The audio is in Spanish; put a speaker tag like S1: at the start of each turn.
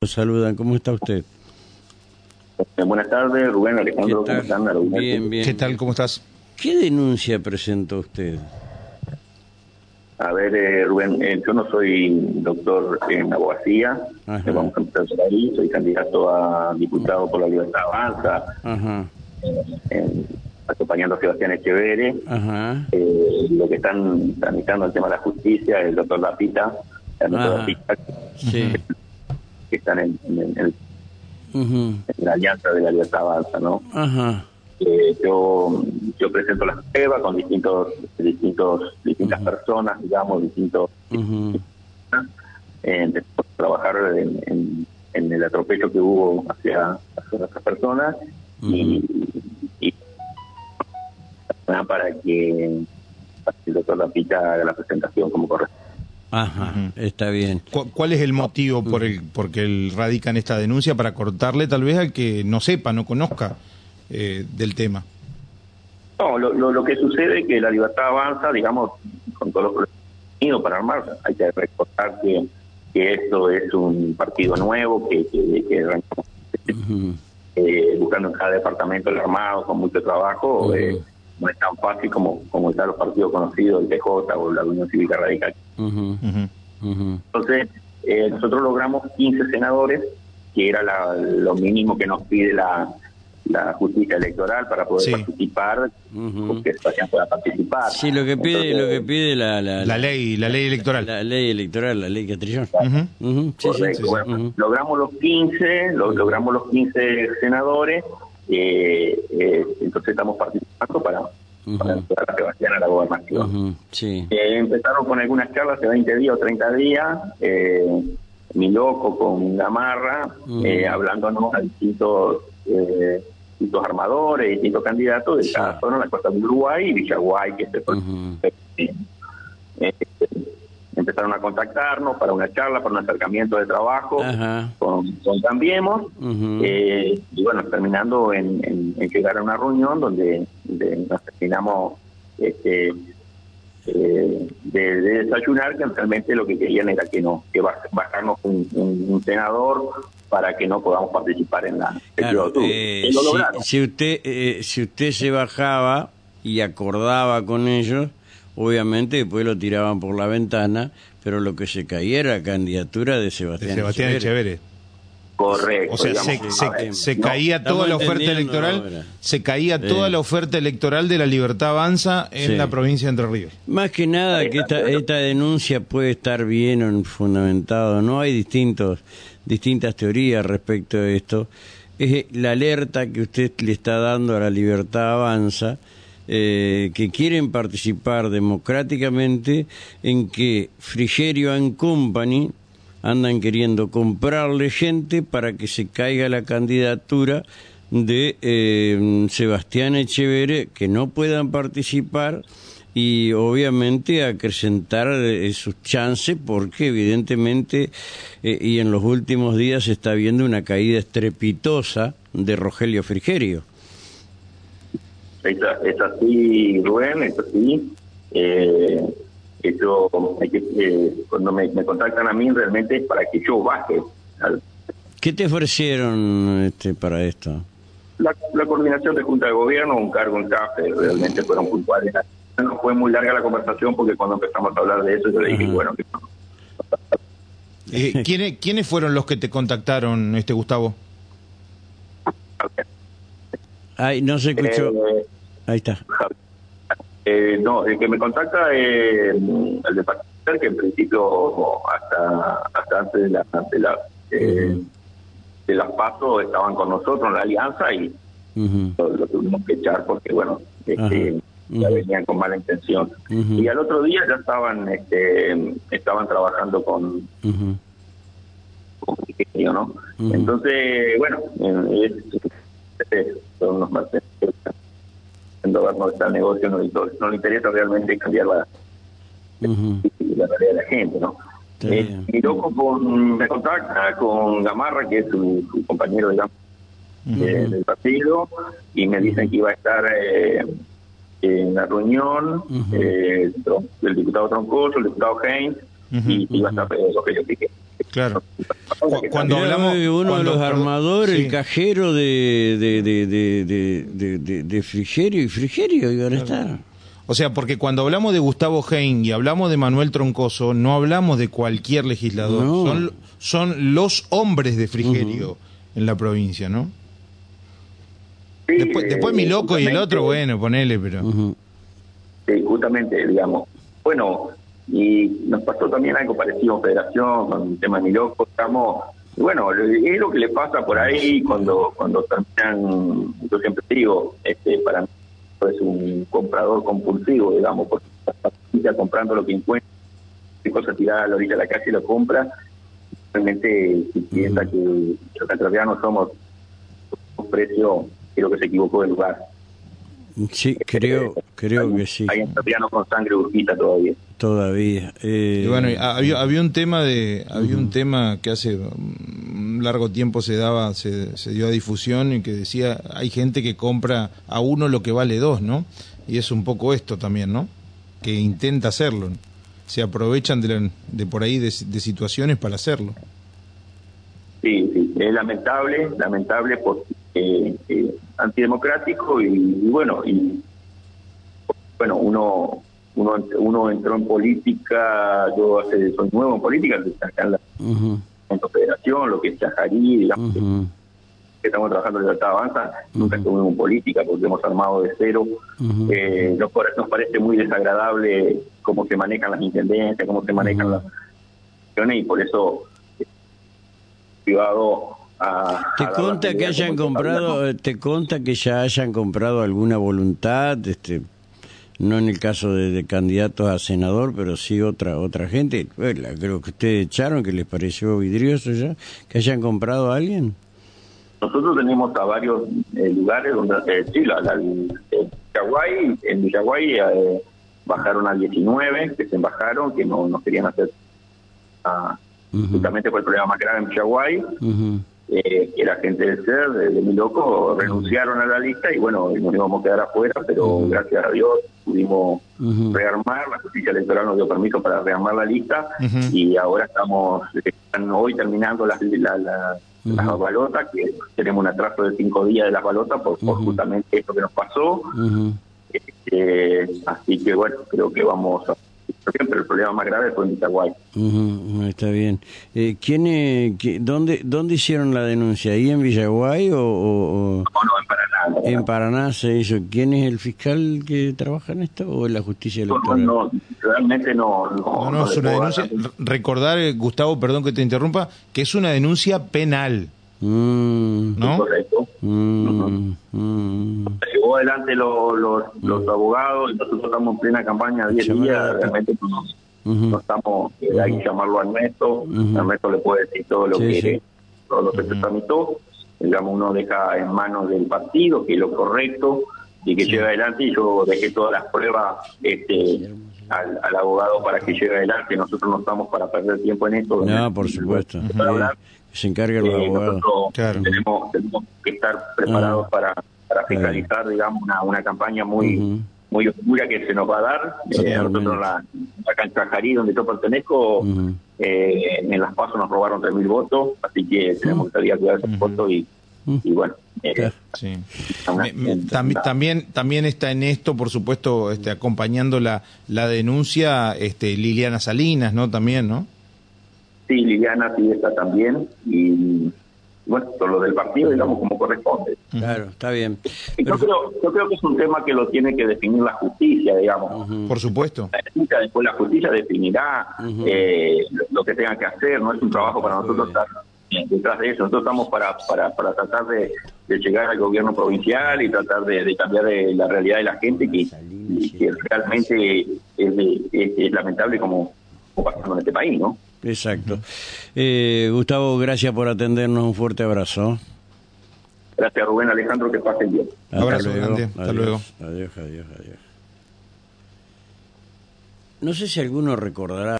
S1: Los saludan, ¿cómo está usted?
S2: Eh, buenas tardes, Rubén Alejandro,
S1: ¿Qué
S2: ¿cómo están?
S1: Bien, bien.
S3: ¿Qué tal? ¿Cómo estás?
S1: ¿Qué denuncia presentó usted?
S2: A ver, eh, Rubén, eh, yo no soy doctor en abogacía,
S1: Ajá.
S2: eh, vamos a empezar por ahí, soy candidato a diputado por la Libertad Avanza,
S1: Ajá,
S2: en- acompañando a Sebastián Echeverre.
S1: ajá,
S2: Eh, lo que están tramitando el tema de la justicia, el doctor Lapita, el doctor
S1: Ajá.
S2: Lapita,
S1: sí.
S2: que están en, en- en-
S1: ujú,
S2: en la alianza de la Libertad Avanza, ¿no? Eh, yo yo presento las pruebas con distintos distintos distintas personas digamos distintos eh, a trabajar en, en- en el atropello que hubo hacia, hacia otras personas y, y para que para que el doctor Lapita haga la presentación como corresponde.
S1: Ajá, está bien.
S3: ¿Cu- ¿Cuál es el motivo por el por que el radican esta denuncia para cortarle tal vez al que no sepa, no conozca eh, del tema?
S2: No, lo, lo, lo que sucede es que la libertad avanza, digamos, con todos los contenidos para armar. Hay que recordar que, que esto es un partido nuevo, que, que, que arrancamos,
S1: Ujú,
S2: eh, buscando en cada departamento el armado, con mucho trabajo. Eh, no es tan fácil como, como están los partidos conocidos, el PJ o la Unión Cívica Radical.
S1: Ujú,
S2: Entonces, eh, nosotros logramos 15 senadores, que era la- lo mínimo que nos pide la, la justicia electoral para poder
S3: Sí.
S2: participar, porque pueda participar.
S1: Sí, lo que pide,
S2: Entonces,
S1: lo que pide la, la,
S3: La ley, la ley electoral.
S1: la ley electoral, la ley Catrillón.
S3: Ujú,
S1: sí, sí,
S2: Correcto,
S1: sí,
S2: bueno,
S1: ujú.
S2: logramos los 15, lo- logramos los 15 senadores, eh, eh, entonces estamos participando para, para
S1: Ujú.
S2: ayudar a Sebastián a la gobernación.
S1: Sí.
S2: Eh, empezaron con algunas charlas de 20 días o 30 días, eh, mi loco con Gamarra,
S1: Ujú.
S2: eh, hablándonos a distintos, eh, distintos armadores, distintos candidatos de
S1: Sí.
S2: cada zona, la costa de Uruguay y Villaguay, que se
S1: Ujú.
S2: Empezaron a contactarnos para una charla, para un acercamiento de trabajo.
S1: Ajá.
S2: con, con Cambiemos, eh, y bueno, terminando en, en- en llegar a una reunión donde, nos terminamos este, eh, de, de desayunar, que realmente lo que querían era que no que baj- bajarnos un, un- un senador para que no podamos participar en la
S1: Claro, eh, si, si usted eh, si usted se bajaba y acordaba con ellos, obviamente después lo tiraban por la ventana, pero lo que se caía era candidatura de
S3: De
S1: Sebastián,
S3: Sebastián. Echeverre.
S2: Correcto.
S3: O sea, se,
S2: digamos.
S3: se-
S2: A ver,
S3: se
S2: no,
S3: caía toda la oferta electoral,
S1: ahora.
S3: se caía toda la oferta electoral de la Libertad Avanza en
S1: Sí.
S3: la provincia de Entre Ríos.
S1: Más que nada que esta, esta denuncia puede estar bien o fundamentado, no hay distintos distintas teorías respecto de esto. Es la alerta que usted le está dando a la libertad avanza, eh, que quieren participar democráticamente en que Frigerio and Company andan queriendo comprarle gente para que se caiga la candidatura de eh, Sebastián Echeverre, que no puedan participar y obviamente acrecentar eh, sus chances porque evidentemente eh, y en los últimos días se está viendo una caída estrepitosa de Rogelio Frigerio.
S2: Es, es así, Rubén, es así. Eh, eso, hay que, eh, cuando me, me contactan a mí, realmente es para que yo baje. al-
S1: ¿Qué te ofrecieron este, para esto?
S2: la, la coordinación de Junta de Gobierno, un cargo en CAFE, realmente fueron puntuales. No fue muy larga la conversación porque cuando empezamos a hablar de eso, yo le dije,
S1: Ajá.
S2: bueno, que no.
S3: Eh, ¿quiénes, ¿Quiénes fueron los que te contactaron, este Gustavo?
S1: Ay, no se escuchó.
S2: Eh,
S1: Ahí está.
S2: Eh, no, el que me contacta es mm, el departamento que en principio hasta hasta antes de la de la eh, de las pasos estaban con nosotros en la alianza y lo, lo tuvimos que echar porque bueno este, ya venían con mala intención. Y al otro día ya estaban este estaban trabajando con con Frigerio, ¿no? Entonces, bueno, eh, son unos martes está el negocio, no, le- no le interesa realmente cambiar la,
S1: Ujú.
S2: la realidad de la gente, ¿no? Eh, mi loco con, me contacta con Gamarra, que es su, su compañero digamos,
S1: Ujú.
S2: del partido, y me dicen que iba a estar eh, en la reunión eh, el diputado Troncoso, el diputado Heinz, y iba a estar Pedro Rogelio Piqué.
S3: Claro.
S1: Cuando hablamos uno de los armadores, el cajero de de, de, de, de, de Frigerio y Frigerio y ahora está.
S3: O sea, porque cuando hablamos de Gustavo Hein y hablamos de Manuel Troncoso, no hablamos de cualquier legislador, son, son los hombres de Frigerio en la provincia, ¿no? después, después mi loco y el otro, bueno, ponele, pero...
S2: Sí, justamente, digamos. Bueno, y nos pasó también algo parecido en Federación, con el tema de mi loco, estamos... Bueno, es lo que le pasa por ahí cuando cuando terminan, yo siempre digo, este, para mí es un comprador compulsivo, digamos, porque está comprando lo que encuentra, qué cosa tirada a la orilla de la calle y lo compra. Realmente, si piensa que los entrerrianos somos un precio, creo que se equivocó del lugar.
S1: Sí, creo, creo que sí.
S2: Hay entrerrianos con sangre urquita todavía.
S1: Todavía.
S3: Eh... bueno, había, había un tema de, había un tema que hace un largo tiempo se daba, se, se dio a difusión y que decía, hay gente que compra a uno lo que vale dos, ¿no? Y es un poco esto también, ¿no? Que intenta hacerlo. Se aprovechan de, de por ahí de, situaciones para hacerlo.
S2: Sí, sí, es lamentable, lamentable porque eh, antidemocrático y, bueno, y bueno, uno uno uno entró en política, yo hace, soy nuevo en política, acá en la Federación, lo que es Chajarí, digamos, que estamos trabajando en Libertad Avanza, nunca estuvimos en política porque hemos armado de cero. eh, nos, nos, parece muy desagradable cómo se manejan las intendencias, cómo se manejan las y por eso privado a,
S1: te conta que hayan comprado te conta que ya hayan comprado alguna voluntad este no en el caso de, candidatos a senador, pero sí otra otra gente. creo que ustedes echaron, que les pareció vidrioso ya, que hayan comprado a alguien.
S2: Nosotros tenemos a varios eh, lugares donde, eh, sí, la, en Villaguay, en Villaguay eh, bajaron a 19, que se bajaron, que no, no querían hacer, uh, justamente fue el problema más grave en Villaguay eh, que la gente del SER, de, mi loco, renunciaron a la lista y bueno, nos íbamos a quedar afuera, pero gracias a Dios pudimos rearmar, la justicia electoral nos dio permiso para rearmar la lista y ahora estamos, están hoy terminando las, la, las balotas, que tenemos un atraso de cinco días de las balotas por, justamente esto que nos pasó. Este, así que bueno, creo que vamos a pero el problema más grave fue en Itaguay.
S1: está bien. Eh, ¿quién, eh, dónde, ¿Dónde hicieron la denuncia? ¿Ahí en Villaguay o...? o,
S2: No, no, en Paraná.
S1: En Paraná se hizo. ¿Quién es el fiscal que trabaja en esto o en la justicia electoral?
S2: No, no, realmente no.
S3: No, no, es una denuncia... Recordar, eh, Gustavo, perdón que te interrumpa, que es una denuncia penal.
S2: Mm. ¿No? Correcto. Mm, mm. Llevó adelante los, los, los abogados, nosotros estamos en plena campaña de 10 días, realmente no, estamos, eh, hay que llamarlo a Ernesto, Ernesto le puede decir todo lo que todo lo que se tramitó, digamos uno deja en manos del partido, que es lo correcto, y que lleve adelante, y yo dejé todas las pruebas este al, al, abogado para que lleve adelante, nosotros no estamos para perder tiempo en esto.
S1: No, por supuesto se encarga el eh, abogado.
S2: Tenemos, tenemos, que estar preparados ah. para, para fiscalizar, digamos, una, una campaña muy muy oscura que se nos va a dar. Eh, nosotros la, acá en Cajarí, donde yo pertenezco, eh, en las pasos nos robaron 3.000 votos, así que tenemos que salir a cuidar esos votos y, y bueno. Eh,
S3: sí. también, también también está en esto, por supuesto, este, acompañando la, la denuncia este, Liliana Salinas, ¿no? También, ¿no?
S2: Sí, Liliana sí está también y bueno, todo lo del partido, digamos, como corresponde.
S1: Claro, está bien.
S2: Yo, creo, yo creo que es un tema que lo tiene que definir la justicia, digamos.
S3: Por supuesto.
S2: Después la justicia definirá eh, lo que tenga que hacer, no es un trabajo para nosotros estar detrás de eso. Nosotros estamos para, para, para tratar de, llegar al gobierno provincial y tratar de, cambiar la realidad de la gente que, que realmente es, lamentable como, como pasando en este país, ¿no?
S1: Exacto. Eh, Gustavo, gracias por atendernos. Un fuerte abrazo.
S2: Gracias, Rubén Alejandro. Que pasen bien.
S3: Hasta abrazo, luego.
S1: Hasta luego. Adiós, adiós, adiós. No sé si alguno recordará.